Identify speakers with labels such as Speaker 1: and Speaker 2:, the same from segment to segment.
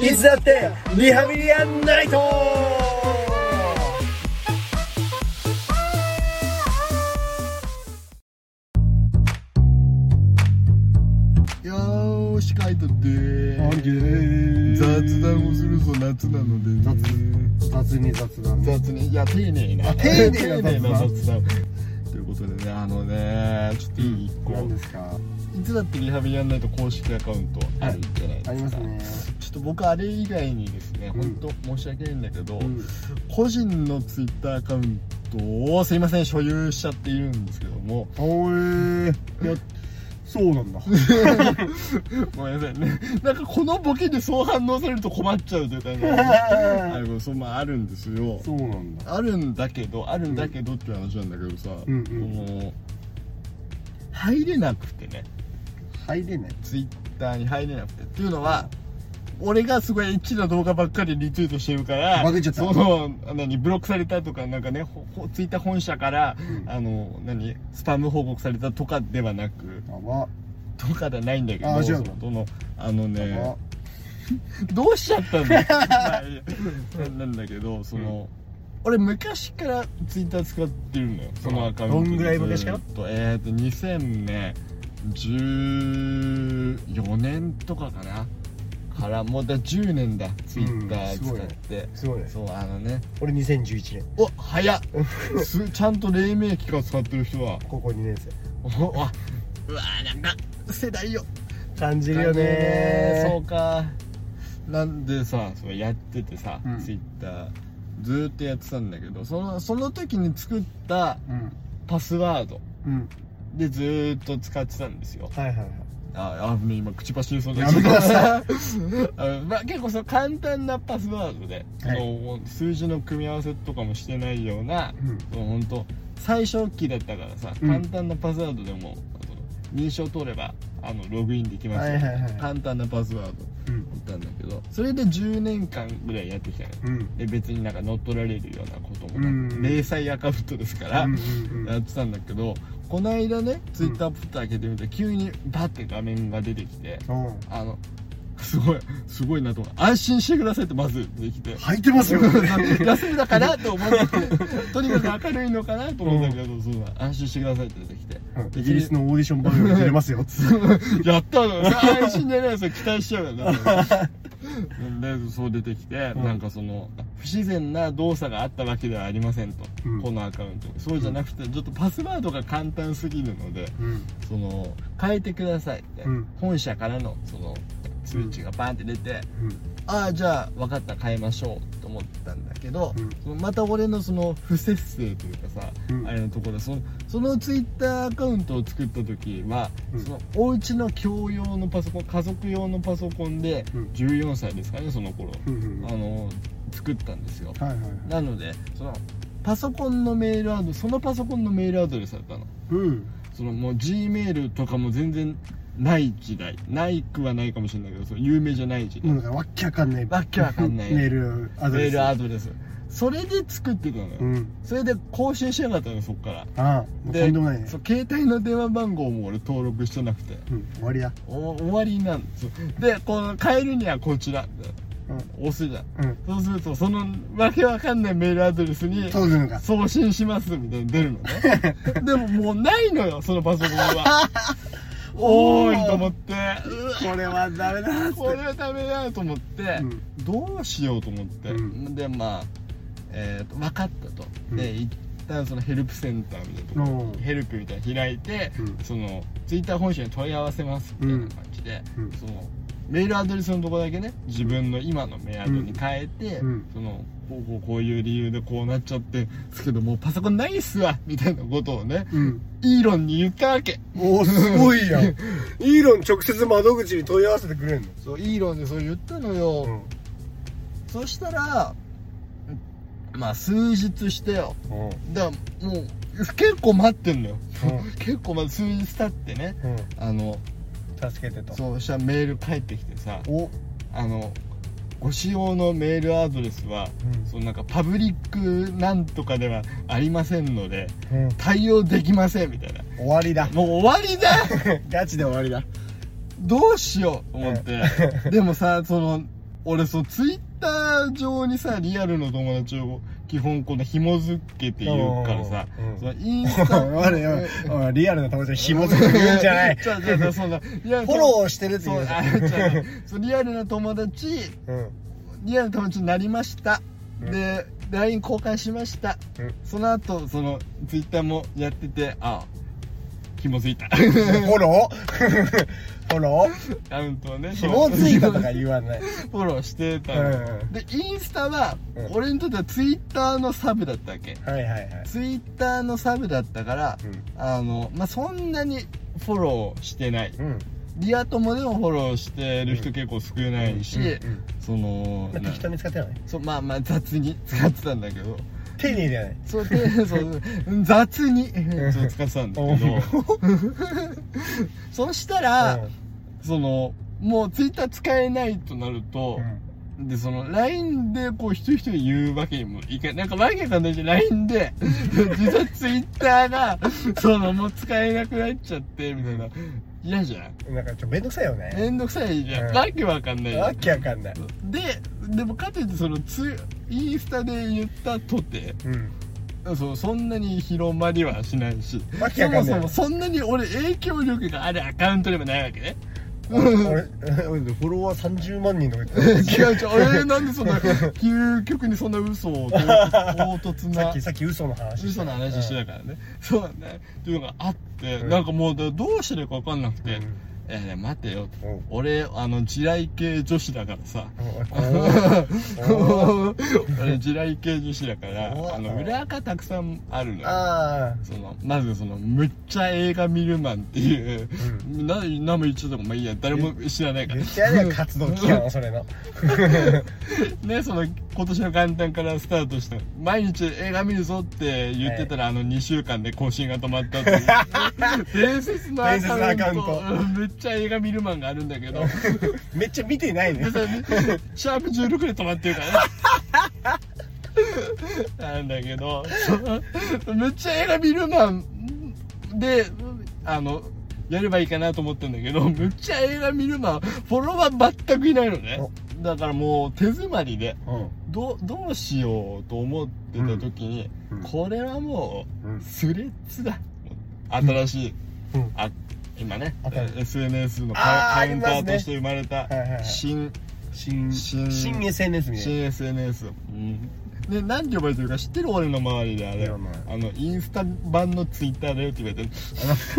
Speaker 1: いつだってリハビリアンナイト
Speaker 2: よーしカイトで
Speaker 1: 本気で
Speaker 2: 雑談をするぞ夏なのでね。
Speaker 1: 雑に雑談。
Speaker 2: 雑にいや丁寧な。
Speaker 1: あ丁寧な雑談。
Speaker 2: 丁寧な雑談。ということでねあのねちょっといい一個いつだってリハビリやんないと公式アカウントあるじゃないですか、
Speaker 1: ありますね
Speaker 2: と僕あれ以外にですね、
Speaker 1: うん。
Speaker 2: 本当申し訳ないんだけど、
Speaker 1: うん。
Speaker 2: 個人のツイッターアカウントをすいません所有しちゃっているんですけども。
Speaker 1: おえいやそうなんだ。
Speaker 2: ごめんなさいね。なんかこのボケでそう反応されると困っちゃうというかね。あのそうまああるんですよ。
Speaker 1: そうなんだ。
Speaker 2: あるんだけどあるんだけどっていう話なんだけどさ、
Speaker 1: うんうん。
Speaker 2: この入れなくてね。
Speaker 1: 入れない。
Speaker 2: ツイッターに入れなくてっていうのは俺がすごいエッチな動画ばっかりリツイートしてるから
Speaker 1: バグっちゃった。
Speaker 2: その何ブロックされたとかなんかねツイッター本社から、
Speaker 1: うん。
Speaker 2: あの何スパム報告されたとかではなくとかではないんだけど
Speaker 1: あ
Speaker 2: そのあの
Speaker 1: や
Speaker 2: ね
Speaker 1: ば。
Speaker 2: どうしちゃったんだ なんだけどその、俺昔からツイッター使ってるのよそのアカウントで
Speaker 1: どんぐらい昔から？
Speaker 2: えっ、ー、と2000ね14年とかかなからもうだ10年だツイッター使って、
Speaker 1: すごいね。
Speaker 2: そうあのね。
Speaker 1: 俺2011年
Speaker 2: お早っ。すちゃんと黎明期から使ってる人は。
Speaker 1: 高校2年生。
Speaker 2: おあうわなんか世代よ。
Speaker 1: 感じるよね。
Speaker 2: そうか。なんでさそれやっててさ、
Speaker 1: うん。
Speaker 2: ツイッター。ずーっとやってたんだけどそのその時に作った
Speaker 1: うん。
Speaker 2: パスワード
Speaker 1: うん。
Speaker 2: でずーっと使ってたんですよ。
Speaker 1: はいはいはい
Speaker 2: ああ今口走りそうだ
Speaker 1: やめてくださ
Speaker 2: あのまあ、結構その簡単なパスワードで、
Speaker 1: はい。
Speaker 2: その数字の組み合わせとかもしてないような、
Speaker 1: うん。
Speaker 2: その本当最初期だったからさ、
Speaker 1: うん。
Speaker 2: 簡単なパスワードでも認証取ればあのログインできますよ、
Speaker 1: はいはいはい
Speaker 2: 簡単なパスワード
Speaker 1: うん。
Speaker 2: だったんだけどそれで10年間ぐらいやってきたの
Speaker 1: うん。
Speaker 2: で別になんか乗っ取られるようなこともなく、
Speaker 1: うん。
Speaker 2: 零細アカウントですから、
Speaker 1: うんうんうん。
Speaker 2: やってたんだけどこの間ねツイッタープッと開けてみたら急にバッて画面が出てきて
Speaker 1: うん。
Speaker 2: あのすごいすごいなと思う。安心してくださいってまず出てきて。
Speaker 1: 履いてますよ。
Speaker 2: 休みだからと思ってとにかく明るいのかなと思ったけど、そうだ安心してくださいって出てきて、
Speaker 1: イギリスのオーディション番組に出れますよ。
Speaker 2: やったの。安心じゃないですよ。期待しちゃうよ。ね でそう出てきて、
Speaker 1: うん。
Speaker 2: なんかその不自然な動作があったわけではありませんと、
Speaker 1: うん。
Speaker 2: このアカウント。にそうじゃなくてちょっとパスワードが簡単すぎるので
Speaker 1: うん。
Speaker 2: その変えてくださいって、
Speaker 1: うん。
Speaker 2: 本社からのその通知がバンって出て、
Speaker 1: うん
Speaker 2: ああじゃあ分かった変えましょうと思ったんだけど、
Speaker 1: うん。
Speaker 2: また俺のその不節制というかさ、
Speaker 1: うん。
Speaker 2: あれのところでそのそのツイッターアカウントを作った時は、
Speaker 1: うん。
Speaker 2: そのお家の共用のパソコン家族用のパソコンで
Speaker 1: うん。
Speaker 2: 14歳ですかねその頃、
Speaker 1: うんうん
Speaker 2: あの作ったんですよ。
Speaker 1: はいはいはい。
Speaker 2: なのでそのパソコンのメールアドレスそのパソコンのメールアドレスだったの。
Speaker 1: うん。
Speaker 2: そのもう G メールとかも全然ない時代。ないくはないかもしれないけどその有名じゃない時代、
Speaker 1: かわっけわかんない。
Speaker 2: わっけわかんない。
Speaker 1: メールアド
Speaker 2: メー
Speaker 1: レス
Speaker 2: ルアドレス。それで作ってたのよ、
Speaker 1: うん。
Speaker 2: それで更新しなかったのよそっから。
Speaker 1: ああもうとんでもないね。
Speaker 2: そう携帯の電話番号も俺登録してなくて。
Speaker 1: うん終わりだ
Speaker 2: お終わりなんですでこの変えるにはこちら。押すじゃん。
Speaker 1: うん。
Speaker 2: そうするとそのわけわかんないメールアドレスに
Speaker 1: 届くのか。
Speaker 2: 送信しますみたいに出るのね。でももうないのよそのパソコンは おーいと思って。
Speaker 1: これはダメだ
Speaker 2: これはダメだと思って、
Speaker 1: うん。
Speaker 2: どうしようと思って、
Speaker 1: うん。
Speaker 2: でまあ、えーと分かったと、
Speaker 1: うん。
Speaker 2: で一旦そのヘルプセンターみたいなところ
Speaker 1: うん
Speaker 2: ヘルプみたいなの開いて、
Speaker 1: うん。
Speaker 2: そのツイッター本社に問い合わせますみたいな感じで、
Speaker 1: うん。
Speaker 2: そのメールアドレスのとこだけね自分の今のメアドに変えて、
Speaker 1: うん。
Speaker 2: そのこうこうこういう理由でこうなっちゃってですけどもうパソコンないっすわみたいなことをね
Speaker 1: うん。
Speaker 2: イーロンに言ったわけ。
Speaker 1: おおすごいやん。イーロン直接窓口に問い合わせてくれんの？
Speaker 2: そうイーロンでそう言ったのよ、
Speaker 1: うん。
Speaker 2: そしたらまあ数日してよ。
Speaker 1: うん。
Speaker 2: だからもう結構待ってんのよ、
Speaker 1: うん。
Speaker 2: 結構まあ数日経ってね。
Speaker 1: うん。
Speaker 2: あの
Speaker 1: 助けてと。
Speaker 2: そうしたらメール返ってきてさ
Speaker 1: お。
Speaker 2: あのご使用のメールアドレスは、
Speaker 1: うん。
Speaker 2: そのなんかパブリックなんとかではありませんので
Speaker 1: うん。
Speaker 2: 対応できませんみたいな。
Speaker 1: 終わりだ。
Speaker 2: もう終わりだ。
Speaker 1: ガチで終わりだ。
Speaker 2: どうしようと思って。でもさその俺そうツイッター上にさリアルの友達を基本この紐付けて言うからさ、
Speaker 1: うん。
Speaker 2: そのインスタ
Speaker 1: おいリアルな友達に紐付けて言うんじゃない。
Speaker 2: じゃあじゃそんな リアル
Speaker 1: フォローしてるって言う
Speaker 2: そうリアルな友達。
Speaker 1: うん。
Speaker 2: リアルな友達になりました、
Speaker 1: うん。
Speaker 2: で LINE 交換しました。
Speaker 1: うん。
Speaker 2: その後そのツイッターもやっててあ紐付いた。
Speaker 1: フォロー？フォロー？
Speaker 2: アカウントをね
Speaker 1: 紐付いたとか言わない。
Speaker 2: フォローしてたの、
Speaker 1: うん。
Speaker 2: でインスタは、
Speaker 1: うん。
Speaker 2: 俺にとってはツイッターのサブだったわけ。
Speaker 1: はいはいはい。
Speaker 2: ツイッターのサブだったから、あのまあそんなにフォローしてない。
Speaker 1: うん。うん
Speaker 2: リア友でもフォローしてる人結構少ないし、
Speaker 1: うんうん
Speaker 2: その
Speaker 1: まあ適当に使ってない
Speaker 2: そうまあまあ雑に使ってたんだけど
Speaker 1: 丁寧だよね
Speaker 2: そうでそう雑に。そう使ってたんだけど。そしたら、そのもうツイッター使えないとなると、でその LINE でこう一人一人言うわけにもいかない。なんかわけわかんないじゃん LINE で 実はツイッターがそのもう使えなくなっちゃってみたいな。嫌じゃん
Speaker 1: うん。なんかちょっとめんどくさいよね。
Speaker 2: めんどくさいじゃん、
Speaker 1: うん。
Speaker 2: わけわかんないじゃん。
Speaker 1: わけわかんない。
Speaker 2: ででもかといってそのツイインスタで言ったとて
Speaker 1: うん。
Speaker 2: そうそんなに広まりはしないしそもそもそんなに俺影響力があるアカウントでもないわけね。
Speaker 1: 俺俺俺フォロワー30万人とか言って
Speaker 2: 違う違う。俺 なんでそんな究極にそんな嘘を唐突な
Speaker 1: さっきさっき嘘の話
Speaker 2: 嘘の話してたからね、そうだね。っていうのがあって、
Speaker 1: うん。
Speaker 2: なんかもうどうしてるか分かんなくて、
Speaker 1: うん
Speaker 2: えーね待てよ。
Speaker 1: うん。
Speaker 2: 俺あの地雷系女子だからさ。俺地雷系女子だから
Speaker 1: お
Speaker 2: あの裏垢たくさんあるのよ。
Speaker 1: あ
Speaker 2: そのまずそのむっちゃ映画見るマンっていう、な何も言っちゃったかまあいいや誰も知らないから。
Speaker 1: 言ってやれよ活動期間はそれの。
Speaker 2: ねその今年の元旦からスタートした。毎日映画見るぞって言ってたら、あの2週間で更新が止まったっていう。伝説のアカウント。めっちゃ映画見るマンがあるんだけど。
Speaker 1: めっちゃ見てないね。
Speaker 2: シャープ16で止まってるから。ねなんだけど。めっちゃ映画見るマンであのやればいいかなと思ったんだけど。めっちゃ映画見るマンフォロワー全くいないのね。だからもう手詰まりで。
Speaker 1: うん
Speaker 2: どどうしようと思ってた時に、
Speaker 1: うん。
Speaker 2: これはも
Speaker 1: う
Speaker 2: うんスレッズだ。新しい、
Speaker 1: うん。
Speaker 2: あ今ね SNS のカカウンターとして生まれた
Speaker 1: はいはいはい。
Speaker 2: 新
Speaker 1: 新
Speaker 2: 新
Speaker 1: 新 SNS みたい
Speaker 2: 新 SNS、うん、で何て呼ばれてるか知ってる俺の周りであれ。あ。のインスタ版のツイッターだよって言われて。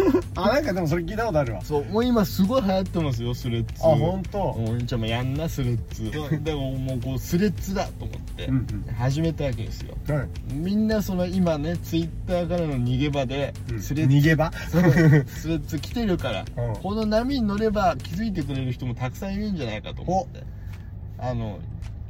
Speaker 2: る
Speaker 1: なあなんかでもそれ聞いたことあるわ。
Speaker 2: そうもう今すごい流行ってますよスレッズ。
Speaker 1: あ本当
Speaker 2: もうじゃあもうやんなスレッズ。でももうこうスレッズだと思って
Speaker 1: うんうん。
Speaker 2: 始めたわけですよ。
Speaker 1: はい。
Speaker 2: みんなその今ねツイッターからの逃げ場でスレッズ、
Speaker 1: 逃げ場？
Speaker 2: スレッズ来てるから、
Speaker 1: うん。
Speaker 2: この波に乗れば気づいてくれる人もたくさんいるんじゃないかと思って。あの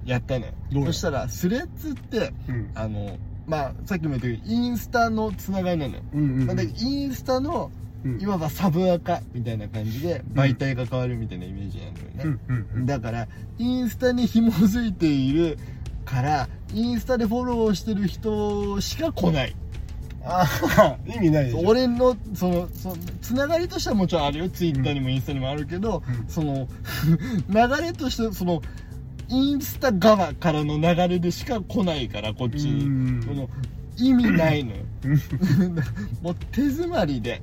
Speaker 2: やったのよ
Speaker 1: どうよ
Speaker 2: そしたらスレッズって
Speaker 1: うん。
Speaker 2: あのまあさっきも言ったけどインスタのつながりなのよ、
Speaker 1: うんうんうん。
Speaker 2: でインスタの
Speaker 1: うん。
Speaker 2: いわばサブアカみたいな感じで媒体が変わるみたいなイメージなんだよね、
Speaker 1: うんうんうん。
Speaker 2: だからインスタに紐づいているからインスタでフォローしてる人しか来ない。
Speaker 1: ああ 意味ないでしょ。
Speaker 2: 俺のそのそのつながりとしてはもちろんあるよ。ツイッターにもインスタにもあるけど、
Speaker 1: うん。
Speaker 2: その 流れとしてそのインスタ側からの流れでしか来ないからこっちに。
Speaker 1: うん。
Speaker 2: その意味ないのよ。もう手詰まりで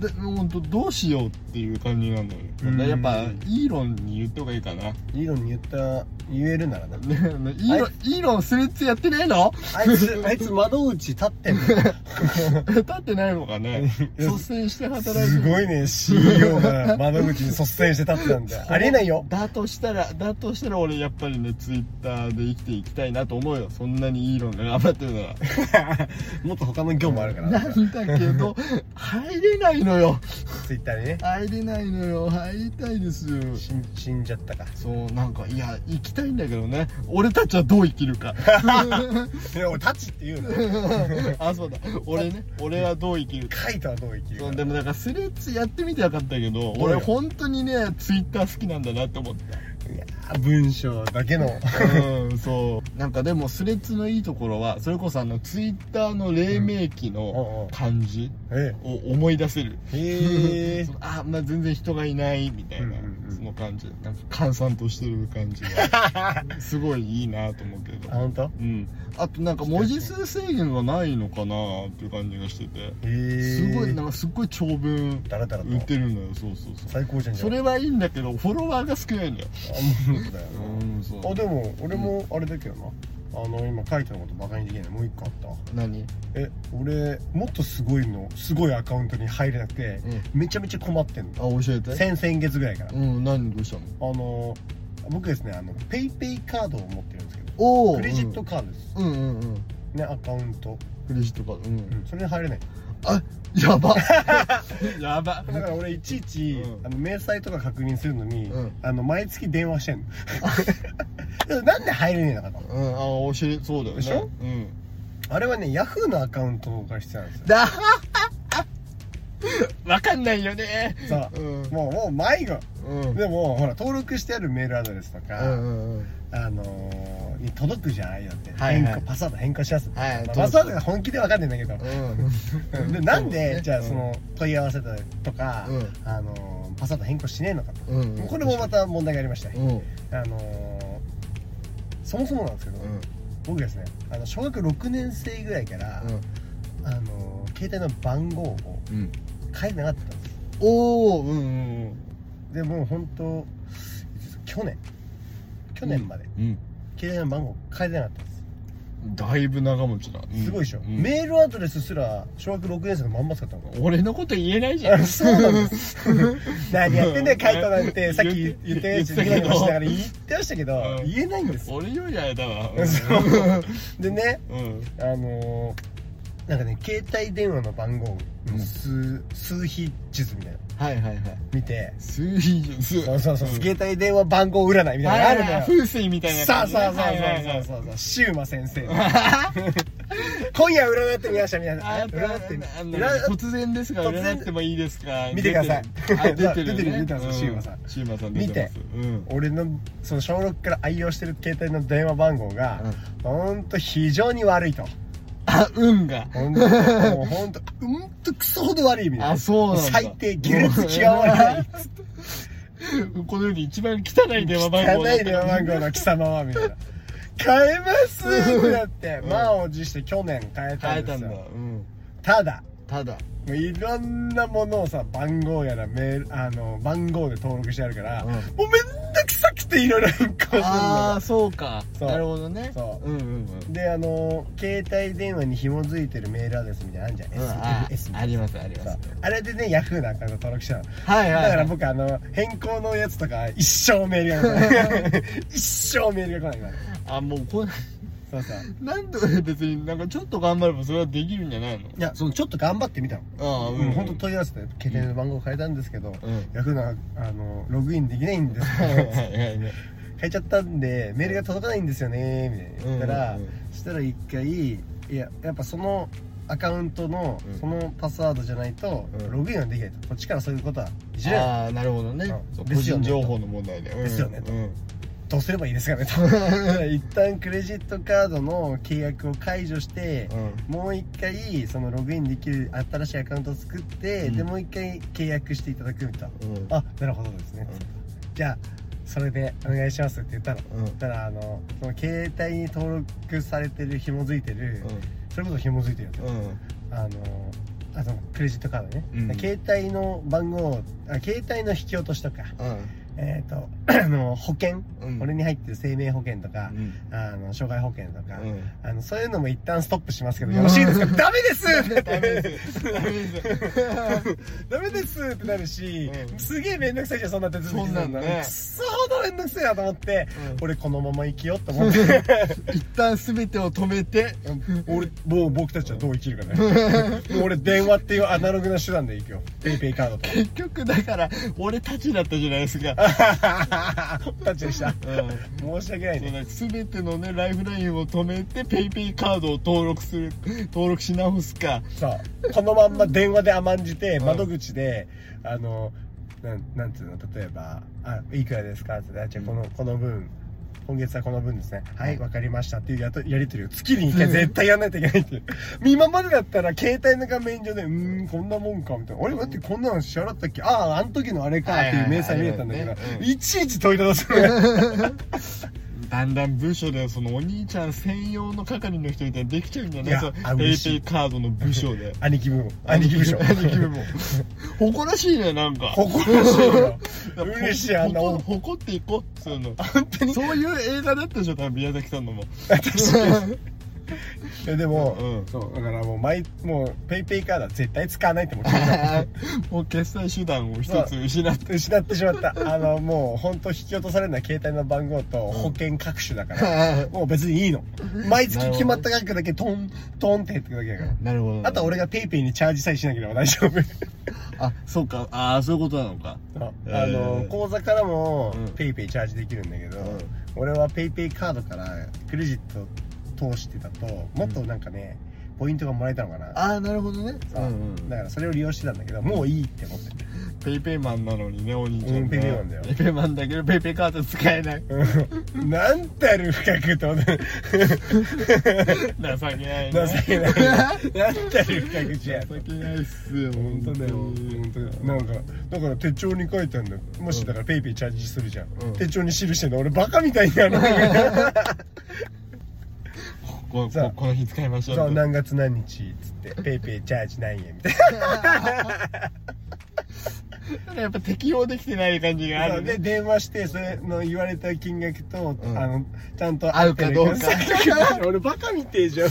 Speaker 2: でもうどどうしようっていう感じなのよ。
Speaker 1: うん。
Speaker 2: やっぱイーロンに言った方がいいかな。
Speaker 1: イーロンに言った言えるならな
Speaker 2: ね イーロンイーロンスレッズやってないの？
Speaker 1: あいつあいつ窓口立ってんの？
Speaker 2: 立ってないのかね？率先して働いてる。
Speaker 1: すごいね CEO が窓口に率先して立ってたんだ。ありえないよ。
Speaker 2: だとしたらだとしたら俺やっぱりねツイッターで生きていきたいなと思うよ。そんなにイーロンが頑張ってるなら
Speaker 1: もっと他の業務あるから。
Speaker 2: なんだけど入れないのよ。
Speaker 1: ツイッターにね。
Speaker 2: 入れないのよ。入りたいですよ。
Speaker 1: 死ん死んじゃったか。
Speaker 2: そうなんかいや生きたいんだけどね。俺たちはどう生きるか。
Speaker 1: いや俺タッチって言うの。
Speaker 2: あそうだ。俺ね俺はどう生きるか。
Speaker 1: カイトはどう生きるか。
Speaker 2: そうでもなんかスレッズやってみて分かったけど俺本当にねツイッター好きなんだなって思った。
Speaker 1: いやー文章だけの。
Speaker 2: うん、そう。なんかでも、スレッズのいいところは、それこそあの、ツイッターの黎明期
Speaker 1: うん
Speaker 2: の感じ。
Speaker 1: え
Speaker 2: を思い出せる。
Speaker 1: え。
Speaker 2: あ、まあ全然人がいないみたいな。
Speaker 1: うんうんうん。
Speaker 2: そのの感じ。なんか閑散としてる感じが すごいいいなと思うけど
Speaker 1: あ本当？
Speaker 2: うん。あとなんか文字数制限がないのかなっていう感じがしてて。
Speaker 1: へえ。
Speaker 2: すごいなんかすっごい長文
Speaker 1: だらだらと。
Speaker 2: 売ってるのよ。そうそうそう。
Speaker 1: 最高じゃん。
Speaker 2: それはいいんだけどフォロワーが少ないんだよ。
Speaker 1: あもうだよ
Speaker 2: うんそう。
Speaker 1: なあでも俺もあれだけどなあの今書いてのことバカにできない。もう一個あった。わ
Speaker 2: 何？
Speaker 1: え俺もっとすごいのすごいアカウントに入れなくて、めちゃめちゃ困ってんの。
Speaker 2: あ教えて。
Speaker 1: 先々月ぐらいから、
Speaker 2: うん何？どうしたの？
Speaker 1: あの僕ですねあのペイペイカードを持ってるんですけど
Speaker 2: お
Speaker 1: クレジットカードです、
Speaker 2: うんうんうん。
Speaker 1: ねアカウント、
Speaker 2: クレジットカードうん。
Speaker 1: うん、それに入れない
Speaker 2: あやば。やば。
Speaker 1: だから俺いちいち、
Speaker 2: うん。
Speaker 1: あの明細とか確認するのに、
Speaker 2: うん。
Speaker 1: あの毎月電話してんの。なんで入れねえのかと。
Speaker 2: うん。あ教えそうだよね。
Speaker 1: でしょ？
Speaker 2: うん。
Speaker 1: あれはねヤフーのアカウントが必要なんですよ。
Speaker 2: だ。わかんないよね。
Speaker 1: さあ、
Speaker 2: うん。
Speaker 1: もうもう迷子。
Speaker 2: うん。
Speaker 1: でもほら登録してあるメールアドレスとか、
Speaker 2: うんうんうん
Speaker 1: あのー、に届くじゃんああいうのって、
Speaker 2: はいはい。
Speaker 1: 変更パスワード変更しやすい、
Speaker 2: はい
Speaker 1: まあパスワードが本気で分かんないんだけど、
Speaker 2: うん。
Speaker 1: うんでなんで、じゃあその問い合わせたりとか、
Speaker 2: うん。
Speaker 1: あのーパスワード変更しねえのかと、
Speaker 2: うん。うん。
Speaker 1: これもまた問題がありまして、
Speaker 2: うん。うん
Speaker 1: あのーそもそもなんですけど、僕ですねあの小学6年生ぐらいから、あのー携帯の番号を
Speaker 2: う
Speaker 1: えてなかったんです。
Speaker 2: おおうんうん。
Speaker 1: でもう本当去年去年まで、
Speaker 2: うん。
Speaker 1: 携帯の番号変えてなかったんです。
Speaker 2: だいぶ長持ちだ。
Speaker 1: すごいでしょ、
Speaker 2: うん。
Speaker 1: メールアドレスすら小学6年生のまんま使ったの
Speaker 2: 俺のこと言えないじゃん。
Speaker 1: そうなんです何やってんだよカイトなんて。さっき言ったやつ
Speaker 2: 言ってたけど
Speaker 1: ニコニコしながら言ってましたけど、
Speaker 2: うん。
Speaker 1: 言えないんです。
Speaker 2: 俺よりあれだわ。
Speaker 1: そうでね
Speaker 2: うん。
Speaker 1: あのーなんかね携帯電話の番号の数,、数比術みたいな。の
Speaker 2: はいはいはい。
Speaker 1: 見て。
Speaker 2: 数比術
Speaker 1: そうそうそう、
Speaker 2: ん
Speaker 1: 携帯電話番号占いみたいなのがあるのよ、
Speaker 2: 風水みたいな
Speaker 1: さあさあさあ
Speaker 2: はいはいはい
Speaker 1: そうそうそう。シウマ先生。今夜占ってみましたみたいな
Speaker 2: あ
Speaker 1: 占って
Speaker 2: 突然ですが占ってもいいですか？
Speaker 1: 見てください。
Speaker 2: あ 出てる
Speaker 1: 出てる
Speaker 2: ね。
Speaker 1: 出てまシウマさん。
Speaker 2: シウマさん出て
Speaker 1: 俺のその小6から愛用してる携帯の電話番号が、ほんと非常に悪いと
Speaker 2: あ運が。
Speaker 1: ほんともうほんとうんとクソほど悪いみたいな。
Speaker 2: あそうなんだ。
Speaker 1: 最低下劣極まりない。
Speaker 2: この世で一番汚い電話番号
Speaker 1: 汚い電話番号の貴様はみたいな。変えますってなって。
Speaker 2: うん
Speaker 1: 満を持して去年変えた
Speaker 2: 変えたんだ。
Speaker 1: んですよ
Speaker 2: うん。
Speaker 1: ただ
Speaker 2: ただ
Speaker 1: もういろんなものをさ番号やらメールあの番号で登録してあるから、
Speaker 2: うん。
Speaker 1: もうめんどくさくていろいろ変更するの
Speaker 2: ああそうか。
Speaker 1: そう。
Speaker 2: なるほどね。
Speaker 1: そう。
Speaker 2: うんうんうん。
Speaker 1: であの携帯電話に紐づいてるメールアドレスみたいなのあるじゃん、
Speaker 2: うんあ
Speaker 1: SMS みたいな。
Speaker 2: ありますあります。
Speaker 1: そう。あれでねヤフーのアカウント登録したの。
Speaker 2: はいはい
Speaker 1: だから僕あの変更のやつとか一生メールが来ない一生メールが来ないから。
Speaker 2: あもうこれ
Speaker 1: そうそう
Speaker 2: なんで 別になんかちょっと頑張ればそれはできるんじゃないの？
Speaker 1: いやそのちょっと頑張ってみたの。
Speaker 2: ああ
Speaker 1: うん、本当問い合わせて携帯の番号変えたんですけど、
Speaker 2: うん。
Speaker 1: ヤフーのあのログインできないんです
Speaker 2: はいはいはい
Speaker 1: 変えちゃったんでメールが届かないんですよねみたいな言ったら、
Speaker 2: うんうんうん。
Speaker 1: そしたら一回いややっぱそのアカウントの
Speaker 2: うん。
Speaker 1: そのパスワードじゃないと
Speaker 2: うん。
Speaker 1: ログインはできないと。こっちからそういうことは
Speaker 2: ああなるほどね。
Speaker 1: う。ん
Speaker 2: そう個
Speaker 1: ですよね
Speaker 2: 人情報の問題で。
Speaker 1: ですよねと。
Speaker 2: うん
Speaker 1: どうすればいいですかねと。一旦クレジットカードの契約を解除して、もう一回そのログインできる新しいアカウントを作って、
Speaker 2: うん。
Speaker 1: でもう一回契約していただくみたいな、
Speaker 2: うん。うん
Speaker 1: あなるほどですね、じゃあそれでお願いしますって言ったの、
Speaker 2: うん。
Speaker 1: たらあのその携帯に登録されてる紐づいてる、それこそ紐づいてるあのあのクレジットカードね、
Speaker 2: うん。
Speaker 1: 携帯の番号あ携帯の引き落としとか。
Speaker 2: うん
Speaker 1: えっ、と あの保険、
Speaker 2: うん。
Speaker 1: これに入ってる生命保険とか、
Speaker 2: うん。
Speaker 1: あの障害保険とか、
Speaker 2: うん。
Speaker 1: あのそういうのも一旦ストップしますけどよろしいですか、ダメです！
Speaker 2: ダメです。ダメです！
Speaker 1: ダメです！ってなるし、
Speaker 2: うん。
Speaker 1: すげえめんどくさいじゃんそんな手続き
Speaker 2: そんなんね。
Speaker 1: くっそほどめんどくさいなと思って、
Speaker 2: うん。
Speaker 1: 俺このまま生きようと思って。
Speaker 2: 一旦全てを止めて。
Speaker 1: 俺もう僕たちはどう生きるかねもう俺電話っていうアナログな手段で行くよ。 PayPay カードと
Speaker 2: 結局だから俺たちだったじゃないですか
Speaker 1: 僕たちでした。
Speaker 2: うん。
Speaker 1: 申し訳ないね。
Speaker 2: そうだ全てのねライフラインを止めて PayPay カードを登録する登録し直すか。
Speaker 1: そう。このまんま電話で甘んじて
Speaker 2: うん。
Speaker 1: 窓口であのなんなんつうの？例えば「あいくらですか?」って「あじゃあこのこの分今月はこの分ですね。はい。わかりました。っていうやとやり取りを月に1回絶対やんないといけないっていう。今までだったら携帯の画面上でうーんこんなもんかみたいな。俺だってこんなの支払ったっけ？あああの時のあれかっていう明細見えたんだけど、いちいち問いただすね
Speaker 2: だんだん部署でそのお兄ちゃん専用の係の人みたいにできちゃうんじゃない？そ
Speaker 1: いやあ
Speaker 2: うペイ
Speaker 1: 嬉しい。
Speaker 2: ペイカードの部署で。
Speaker 1: 兄貴分兄貴部署
Speaker 2: 兄貴部も 誇らしいねなんか。
Speaker 1: 誇らしいよ。嬉しいあんな
Speaker 2: 誇誇っていこうそういうの。
Speaker 1: 本当に？
Speaker 2: そういう映画だったでしょ多分宮崎さんのも
Speaker 1: 確かにいやでも、
Speaker 2: うん。
Speaker 1: そうだからもう毎もう PayPay カードは絶対使わないってもう決めた
Speaker 2: もう決済手段を一つ失って。
Speaker 1: 失ってしまった。あのもう本当引き落とされるのは携帯の番号と保険各種だから、もう別にいいの。毎月決まった額だけトントンって減ってくだけだから。
Speaker 2: なるほど。
Speaker 1: あとは俺が PayPay にチャージさえしなければ大丈夫。
Speaker 2: あそうか。ああそういうことなのか。
Speaker 1: あ
Speaker 2: えー。
Speaker 1: の口座からも
Speaker 2: うん。
Speaker 1: PayPay チャージできるんだけど、
Speaker 2: うん。
Speaker 1: 俺は PayPay カードからクレジット通してたともっとなんかね、ポイントがもらえたのかな。
Speaker 2: ああなるほどね。
Speaker 1: そう。だからそれを利用してたんだけどもういいって思って。
Speaker 2: PayPay マンなのにねお兄ちゃんが。
Speaker 1: うん PayPay マンだよ。
Speaker 2: PayPay マンだけど PayPay カード使えない。
Speaker 1: うん。なんたる不覚と
Speaker 2: 情けない。ね
Speaker 1: 情けない。なんたる不覚じゃん。
Speaker 2: 情けないっすよ
Speaker 1: 本当だよ本当だよ。なんかだから手帳に書いてあるんだよ。もしだからペイペイチャージするじゃん、
Speaker 2: うん。
Speaker 1: 手帳に記してんの。俺バカみたいになる
Speaker 2: こ
Speaker 1: さあ
Speaker 2: ここの日使いましょうと。
Speaker 1: そう何月何日っつってペイペイチャージ何円みたいな
Speaker 2: やっぱ適用できてない感じがあるね。
Speaker 1: 電話してそれの言われた金額と、
Speaker 2: うん。
Speaker 1: あのちゃんと
Speaker 2: 合うかどうか。
Speaker 1: 俺バカみてえじゃん。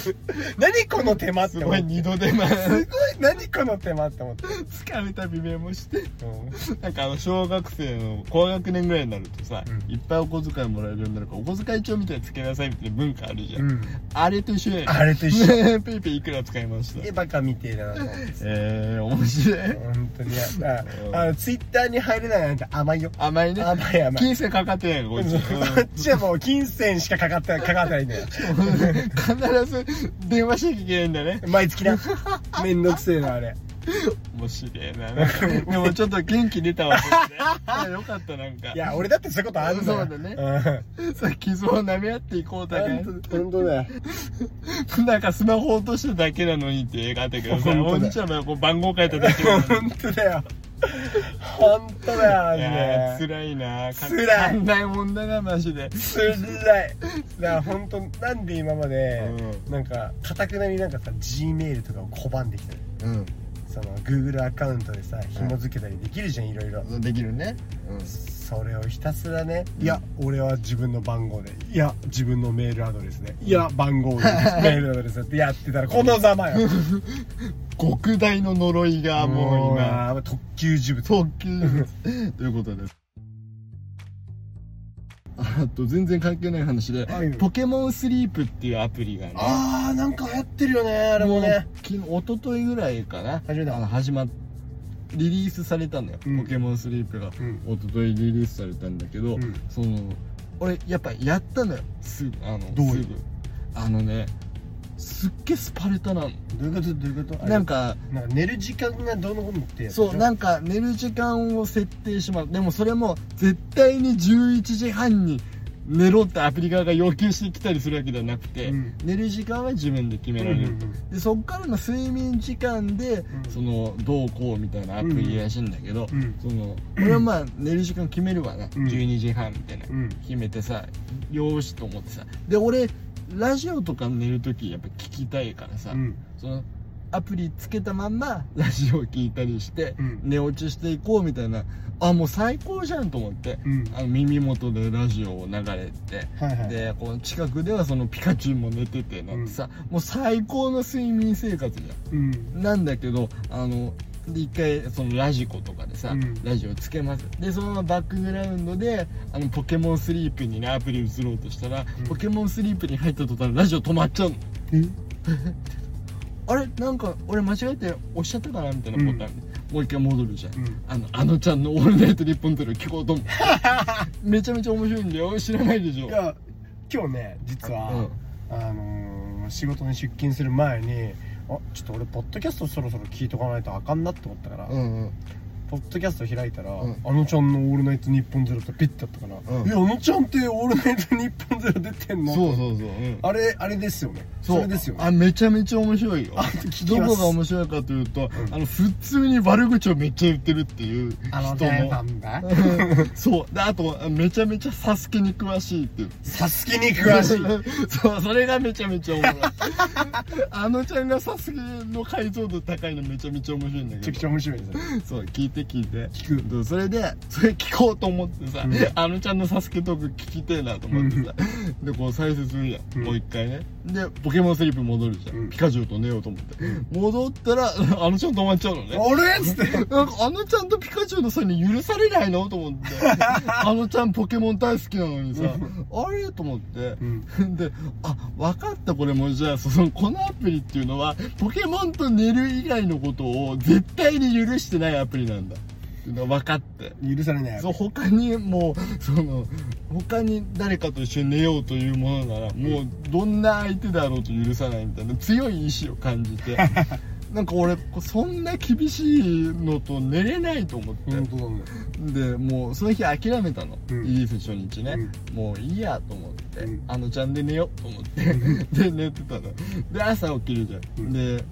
Speaker 1: 何この手間って
Speaker 2: すごい
Speaker 1: 思って
Speaker 2: 二度手間。
Speaker 1: すごい何この手間って思って、
Speaker 2: 使うたびメモして。
Speaker 1: うん。
Speaker 2: なんかあの小学生の高学年ぐらいになるとさ、
Speaker 1: うん。
Speaker 2: いっぱいお小遣いもらえるようになるからお小遣い帳みたいにつけなさいみたいな文化あるじゃん、
Speaker 1: うん
Speaker 2: あれと一緒。やね
Speaker 1: あれと一緒
Speaker 2: ペイペイいくら使いました？
Speaker 1: でバカみてえだなと思って。
Speaker 2: えー、面白い。
Speaker 1: 本当に。あ
Speaker 2: うん
Speaker 1: あのツイッターに入れないなんて甘いよ。
Speaker 2: 甘いね。
Speaker 1: 甘い甘い。
Speaker 2: 金銭かかってないのこいつ、
Speaker 1: こっちはもう金銭しかかかってかかってないんだよ。
Speaker 2: 必ず電話しなきゃいけないんだね。
Speaker 1: 毎月な。めんどくせえなあれ。
Speaker 2: 面白いな。でもちょっと元気出たわ。ねあよかったなんか。
Speaker 1: いや俺だってそういうことあるんだよ。
Speaker 2: そうだね。
Speaker 1: うん。
Speaker 2: さ傷を舐め合っていこうだけ。
Speaker 1: 本当だよ。
Speaker 2: なんかスマホ落としただけなのにって映画あったけどさお兄ちゃんもこう番号書いただけなのに。
Speaker 1: 本当だよ本当だよマジで
Speaker 2: 辛いな。
Speaker 1: 辛い。
Speaker 2: 考えもんだなマジで。
Speaker 1: つらい。だから本当なんで今まで、
Speaker 2: う
Speaker 1: なんかかたくなになんかさ G メールとかを拒んできたの
Speaker 2: うん。
Speaker 1: その Google アカウントでさ紐付けたりできるじゃんいろいろ。
Speaker 2: できるね
Speaker 1: それをひたすらねいや俺は自分の番号でいや自分のメールアドレスでいや番号で メールアドレスってやってたらこのざまよ。
Speaker 2: 極大の呪いがもう今。
Speaker 1: 今特級呪物。
Speaker 2: 特急 ということです。あと全然関係ない話で
Speaker 1: はい。
Speaker 2: ポケモンスリープっていうアプリがね。
Speaker 1: あーなんか流行ってるよねあれもね。
Speaker 2: う昨日一昨日ぐらいかな。
Speaker 1: 始
Speaker 2: まっリリースされたのよ、
Speaker 1: うん。
Speaker 2: ポケモンスリープが、
Speaker 1: うん。
Speaker 2: 一昨日リリースされたんだけど、
Speaker 1: うん。
Speaker 2: その俺やっぱやったのよ。すぐあの
Speaker 1: どういう？
Speaker 2: すぐ。あのねすっげえスパルタなの。
Speaker 1: どういうこと？どういうこと？
Speaker 2: なんか
Speaker 1: なんか寝る時間がどうのこうのって
Speaker 2: そうなんか寝る時間を設定します。でもそれも絶対に11時半に寝ろってアプリ側が要求してきたりするわけではなくて、
Speaker 1: うん。
Speaker 2: 寝る時間は自分で決められる、
Speaker 1: うんうんうん。
Speaker 2: でそっからの睡眠時間で、
Speaker 1: うん。
Speaker 2: そのどうこうみたいなアプリらしいんだけど、
Speaker 1: うん。
Speaker 2: その俺はまあ寝る時間決めるわな、
Speaker 1: ん。
Speaker 2: 12時半みたいな、
Speaker 1: うん。
Speaker 2: 決めてさよーしと思ってさ。で俺ラジオとか寝る時やっぱ聞きたいからさ、
Speaker 1: うん。
Speaker 2: そのアプリつけたまんまラジオ聞いたりして、
Speaker 1: うん。
Speaker 2: 寝落ちしていこうみたいな。あもう最高じゃんと思って、
Speaker 1: うん。
Speaker 2: あの耳元でラジオを流れて、
Speaker 1: はいはい。
Speaker 2: でこの近くではそのピカチュウも寝ててなんてさ、もう最高の睡眠生活じゃん。
Speaker 1: うん。
Speaker 2: なんだけどあので一回そのラジコとかでさ、
Speaker 1: うん。
Speaker 2: ラジオつけます。でそのままバックグラウンドであのポケモンスリープにねアプリ移ろうとしたら、
Speaker 1: うん。
Speaker 2: ポケモンスリープに入った途端ラジオ止まっちゃうの。
Speaker 1: え？
Speaker 2: あれなんか俺間違えて押しちゃったかなみたいなボタン、もう一回戻るじゃん、
Speaker 1: うん。
Speaker 2: あのあのちゃんの「オールナイトニッポン」とる聞こうと思う めちゃめちゃ面白いんだよ。知らないでしょ。
Speaker 1: いや今日ね実は、あのー仕事に出勤する前にあちょっと俺ポッドキャストそろそろ聞いとかないとあかんなって思ったから、
Speaker 2: うんうん
Speaker 1: ポッドキャスト開いたら、
Speaker 2: うん。
Speaker 1: あのちゃんの「オールナイトニッポンゼロってピッてあったから「
Speaker 2: うん。
Speaker 1: えあのちゃんって「オールナイトニッポンゼロ出てんの?」
Speaker 2: そうそうそう、うん。
Speaker 1: あれあれですよね。それですよね。
Speaker 2: あめちゃめちゃ面白いよ。
Speaker 1: あ聞き
Speaker 2: ど
Speaker 1: ます。
Speaker 2: こが面白いかというと、
Speaker 1: うん。
Speaker 2: あの普通に悪口をめっちゃ言ってるっていう人
Speaker 1: あのなんだ
Speaker 2: そう。であとめちゃめちゃサスケに詳しいっていう。
Speaker 1: サスケに詳しい。
Speaker 2: そうそれがめちゃめちゃおもろい。あのちゃんがサスケの解像度高いのめちゃめちゃ面白いんだ
Speaker 1: めちゃくち
Speaker 2: けど
Speaker 1: ゃ面白いですね
Speaker 2: そう聞いて聞いて
Speaker 1: 聞く
Speaker 2: でそれでそれ聞こうと思ってさ、
Speaker 1: うん。
Speaker 2: あのちゃんのサスケトーク聞きてえなと思ってさ、でこう再生するやん、
Speaker 1: うん。
Speaker 2: もう一回ね。でポケモンスリープ戻るじゃん、
Speaker 1: うん。
Speaker 2: ピカチュウと寝ようと思って、戻ったら あのちゃん止まっちゃうのね。
Speaker 1: あれっつって。
Speaker 2: なんかあのちゃんとピカチュウの際に許されないのと思って。あのちゃんポケモン大好きなのにさあれと思って。
Speaker 1: うん。
Speaker 2: であ分かったこれもじゃあそのこのアプリっていうのはポケモンと寝る以外のことを絶対に許してないアプリなんだ分かって。
Speaker 1: 許されない
Speaker 2: そう他にもうその他に誰かと一緒に寝ようというものならもうどんな相手であろうと許さないみたいな強い意志を感じて。なんか俺そんな厳しいのと寝れないと思って。
Speaker 1: 本当だね。
Speaker 2: でもうその日諦めたの、
Speaker 1: うん。
Speaker 2: リリース初日ね、もういいやと思って、
Speaker 1: うん。
Speaker 2: あのちゃんで寝ようと思って。で寝てたの。で朝起きるじゃん、
Speaker 1: うん。
Speaker 2: で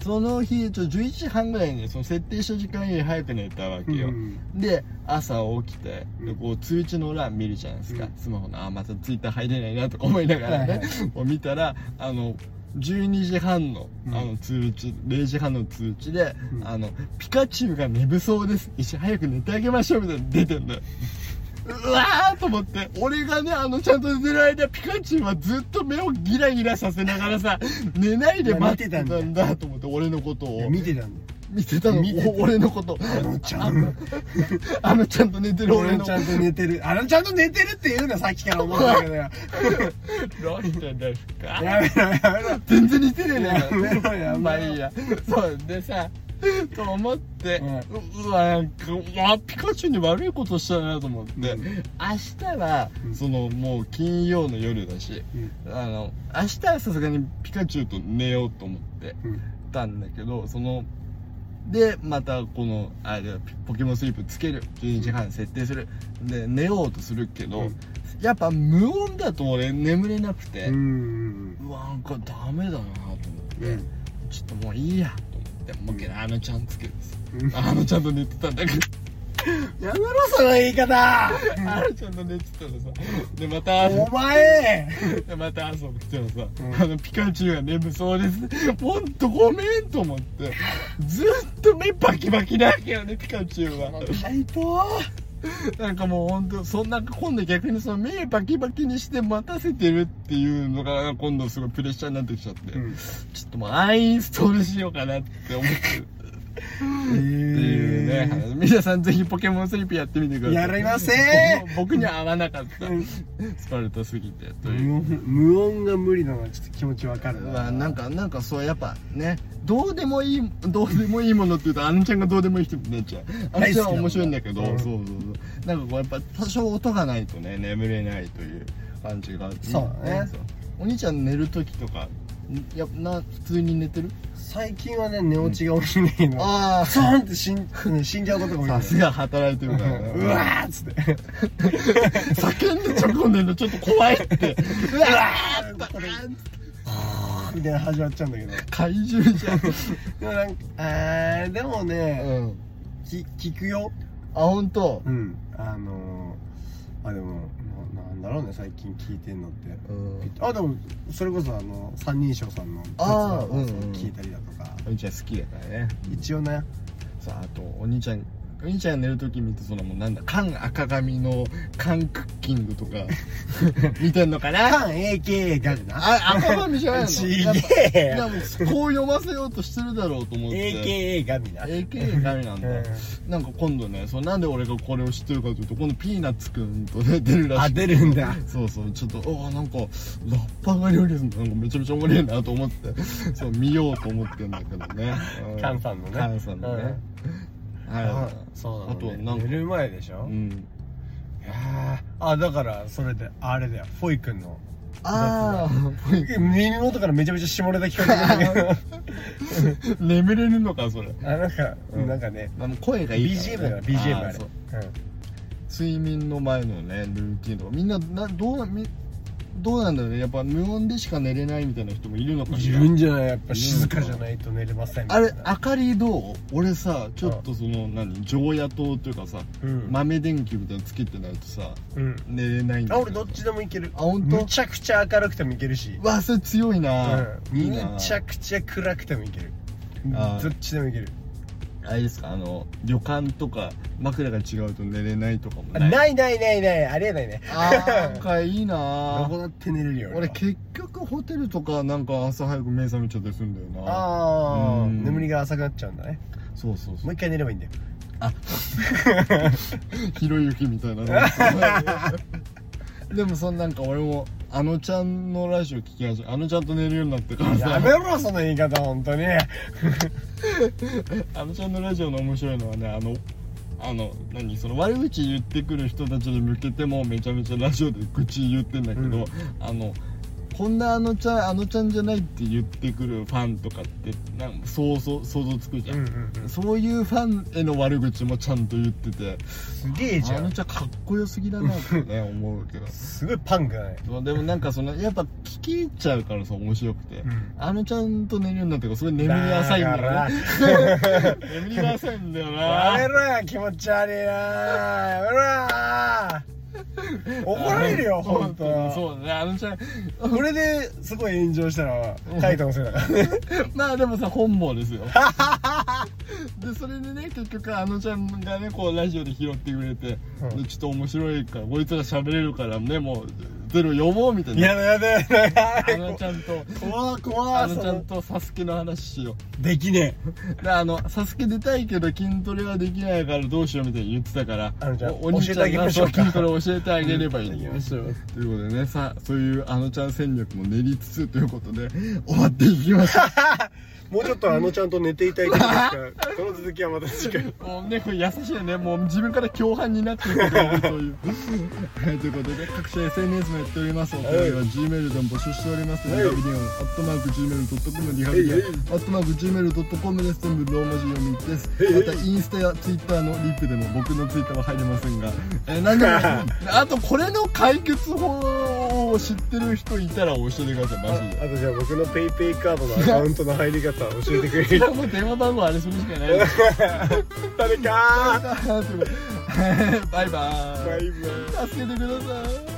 Speaker 2: その日ちょ11時半ぐらいにその設定した時間より早く寝たわけよ、
Speaker 1: うん。
Speaker 2: で朝起きて
Speaker 1: うん。
Speaker 2: でこう通知の欄見るじゃないですか、
Speaker 1: うん。
Speaker 2: スマホのあまたツイッター入れないなとか思いながらね。
Speaker 1: はいはい。
Speaker 2: こう見たらあの12時半の
Speaker 1: うん。
Speaker 2: あの通知、0時半の通知で、
Speaker 1: うん。
Speaker 2: あのピカチュウが寝不足です。一緒に早く寝てあげましょうみたいなの出てんだようわーと思って。俺がねあのちゃんと寝てる間ピカチュウはずっと目をギラギラさせながらさ寝ないで待ってたんだと思って俺のことを。
Speaker 1: 見てたんだよ。
Speaker 2: 見てたの？俺のこと。
Speaker 1: あのちゃん
Speaker 2: あのちゃんと寝てる俺の。
Speaker 1: 俺ちゃんと寝てる。あのちゃんと寝てるって言うなさっきから思ったけどよ。
Speaker 2: どうしてですか。
Speaker 1: やめろやめろ。
Speaker 2: 全然似てねえ
Speaker 1: やめろや
Speaker 2: まあいいや。そうでさ と思って、
Speaker 1: う
Speaker 2: わなんかまあピカチュウに悪いことしたなと思って、
Speaker 1: うん。
Speaker 2: 明日は、
Speaker 1: うん。
Speaker 2: そのもう金曜の夜だし、
Speaker 1: うん。
Speaker 2: あの明日はさすがにピカチュウと寝ようと思って
Speaker 1: うん。
Speaker 2: たんだけどそのでまたこのあれポケモンスリープつける12時半設定する。で寝ようとするけど、
Speaker 1: うん。
Speaker 2: やっぱ無音だと俺眠れなくて、
Speaker 1: う
Speaker 2: うんわなんかダメだなと思って、
Speaker 1: うん。
Speaker 2: ちょっともういいやってもう一回あのちゃんつけて
Speaker 1: うん。
Speaker 2: さ、あのちゃんと寝てたんだけど
Speaker 1: やめろその言い方。
Speaker 2: あのちゃんと寝てたらさ。でまた朝
Speaker 1: お前。
Speaker 2: でまた朝起きたらさ、
Speaker 1: うん。
Speaker 2: あのピカチュウが眠そうです。ほんとごめんと思って。ずっと目バキバキなわけよねピカチュウは。
Speaker 1: タイポ
Speaker 2: なんかもうほんとそんな今度逆にその目バキバキにして待たせてるっていうのが今度すごいプレッシャーになってきちゃって、
Speaker 1: うん。
Speaker 2: ちょっともうアインストールしようかなって思ってる
Speaker 1: って
Speaker 2: いうね話皆さんぜひポケモンスリープやってみてください。
Speaker 1: やりません。
Speaker 2: 僕には合わなかった。
Speaker 1: うん
Speaker 2: スパルタすぎてとい。う
Speaker 1: 無音無音が無理なのはちょっと気持ちわかるな。
Speaker 2: まあなんかなんかそうやっぱねどうでもいいどうでもいいものって言うとあのちゃんがどうでもいい人になっちゃう。あのちゃんは面白いんだけど、そうそうそう。なんかこうやっぱ多少音がないとね眠れないという感じがあって
Speaker 1: そう。だね
Speaker 2: お兄ちゃん寝る時とかんやな普通に寝てる？
Speaker 1: 最近はね寝落ちが多いんだけど
Speaker 2: あ
Speaker 1: スーンって死ん うん死んじゃうことが多い。
Speaker 2: さすが働いてるから。ね
Speaker 1: うわーっつって。
Speaker 2: 叫んでちょこんでんのちょっと怖いって。うわーバーン
Speaker 1: みたいな始まっちゃうんだけど。
Speaker 2: 怪獣じゃん。
Speaker 1: でもなんかあーでもね、
Speaker 2: うん。
Speaker 1: き聞くよ。
Speaker 2: あ本当？
Speaker 1: うん。あのー、あでもんだろうね最近聞いてんのって。
Speaker 2: うん。
Speaker 1: あでもそれこそあの三人称さんの聞いたりだとか、
Speaker 2: お兄ちゃん好きだからね。
Speaker 1: 一応ね
Speaker 2: さああとお兄ちゃんお兄ちゃんが寝る時見てそのもうなんだ缶赤髪の缶クッキングとか。見てんのかな？
Speaker 1: カン AKA ガルな
Speaker 2: あ赤髪じゃないの？
Speaker 1: ちげえ
Speaker 2: やもうこう読ませようとしてるだろうと思って。
Speaker 1: AKA ガミな
Speaker 2: AKA 神なんだ、
Speaker 1: うん。
Speaker 2: なんか今度ねそうなんで俺がこれを知ってるかというと今度ピーナッツくんとね出るらしい。
Speaker 1: あ出るんだ。
Speaker 2: そうそうちょっとあなんかラッパーが料理するのなんかめちゃめちゃおもろいなと思って。そう見ようと思ってんだけどね。う
Speaker 1: カンさんのね。
Speaker 2: カンさんのね、
Speaker 1: あ
Speaker 2: は
Speaker 1: そうなの、ね、
Speaker 2: あとなんか。
Speaker 1: 寝る前でしょ、
Speaker 2: い、うん、
Speaker 1: いやー。あだからそれであれだよ。フォイ君の。
Speaker 2: ああ
Speaker 1: 耳元からめちゃめちゃ下ネタ聞こえてくるけ。ど
Speaker 2: 眠れるのかそれ。
Speaker 1: あなんか、
Speaker 2: うん。
Speaker 1: なんかね。
Speaker 2: あの声がいいから、
Speaker 1: BGM
Speaker 2: ね、
Speaker 1: だ BGM あれ。
Speaker 2: そう。
Speaker 1: うん。
Speaker 2: 睡眠の前のねルーティンとか。みんななどうなみどうなんだろうね。やっぱ無音でしか寝れないみたいな人もいるのか
Speaker 1: い
Speaker 2: しら。
Speaker 1: るんじゃない？やっぱ静かじゃないと寝れませんみた
Speaker 2: あ
Speaker 1: いな
Speaker 2: れ明かりどう？俺さちょっとその何常夜灯というかさ
Speaker 1: うん、
Speaker 2: 豆電球みたいなのつけてないとさ
Speaker 1: うん。
Speaker 2: 寝れないんだ
Speaker 1: あ
Speaker 2: け
Speaker 1: 俺どっちでもいける。
Speaker 2: あ本当？
Speaker 1: むちゃくちゃ明るくてもいけるし。
Speaker 2: わそれ強いな、
Speaker 1: うん。
Speaker 2: いいな。
Speaker 1: むちゃくちゃ暗くてもいける。
Speaker 2: あー。
Speaker 1: どっちでもいける
Speaker 2: あれですか？あの旅館とか枕が違うと寝れないとかも
Speaker 1: あ
Speaker 2: ない？
Speaker 1: ないないないないありえないね。
Speaker 2: あー。なんかいい
Speaker 1: ど
Speaker 2: な
Speaker 1: こだって寝れるよは
Speaker 2: 俺結局ホテルとかなんか朝早く目覚めちゃったりするんだよな。
Speaker 1: ああ
Speaker 2: うん。
Speaker 1: 眠りが浅くなっちゃうんだね。
Speaker 2: そうそうそう。
Speaker 1: もう一回寝ればいいんだよ。
Speaker 2: ひろゆきみたいなね。でもそんなんか俺もあのちゃんのラジオ聞き始めあのちゃんと寝るようになってから
Speaker 1: や
Speaker 2: さ
Speaker 1: めろその言い方本当に。
Speaker 2: あのちゃんのラジオの面白いのはねあのあの何その悪口言ってくる人たちに向けてもめちゃめちゃラジオで愚痴言ってんだけど、
Speaker 1: うん。
Speaker 2: あのこんなあのちゃんあのちゃんじゃないって言ってくるファンとかってなんか想像想像つくじゃん、
Speaker 1: うんうんうん。
Speaker 2: そういうファンへの悪口もちゃんと言ってて
Speaker 1: すげえじゃん。
Speaker 2: あのちゃんかっこよすぎだなってね 思うけど。
Speaker 1: すごいパンクだね
Speaker 2: そうでもなんかそのやっぱ聞き入っちゃうからさ面白くて、
Speaker 1: うん。
Speaker 2: あのちゃんと寝るようになってからすごい眠り浅いんだよ
Speaker 1: だ
Speaker 2: ね
Speaker 1: から。
Speaker 2: 眠りが浅いんだよな。
Speaker 1: やめろよ気持ち悪いな。やめろよ 怒られるよ 本当
Speaker 2: そうだね。あのちゃん
Speaker 1: これですごい炎上したのはカイトのせいだ。からね
Speaker 2: まあでもさ本望ですよ。でそれでね結局あのちゃんがねこうラジオで拾ってくれて、
Speaker 1: うん。
Speaker 2: でちょっと面白いからこいつら喋れるからねもうゼロ呼ぼうみたいな。
Speaker 1: やだやだやだ。やだ
Speaker 2: あのちゃんと。
Speaker 1: 怖怖。
Speaker 2: あのちゃん
Speaker 1: そ
Speaker 2: とサスケの話しよう。
Speaker 1: できね
Speaker 2: であのサスケ出たいけど筋トレはできないからどうしようみたいに言ってたから
Speaker 1: あのちゃん
Speaker 2: おお兄ちゃん
Speaker 1: 教えてあげ
Speaker 2: が
Speaker 1: ましょうか。
Speaker 2: そう筋トレ教えてあげればいいん。だよということでね。さそういうあのちゃん戦略も練りつつということで終わっていきましょう
Speaker 1: もうちょっとあのちゃんと寝ていたいとかこの続きはまた次回
Speaker 2: もうね、これ優しいよね。もう自分から共犯になっていくこという。はい、ということで、各種 SNS もやっております。お便りは Gmail でも募集しております。
Speaker 1: はい
Speaker 2: リハビリオン、アットマーク Gmail.com、リハビリオン、アットマーク Gmail.com です。全部ローマ字読みです。また、インスタや Twitter のリップでも僕の Twitter は入れませんが、えー、なんでも、あとこれの解決法を知ってる人いたら教えてください、マジで。
Speaker 1: あとじゃあ僕のペイペイカードのアカウントの入り方教えてくれる？
Speaker 2: もう電話番号あれするしかない。
Speaker 1: 誰か
Speaker 2: バイバーイ。
Speaker 1: バイバイ
Speaker 2: 助けてください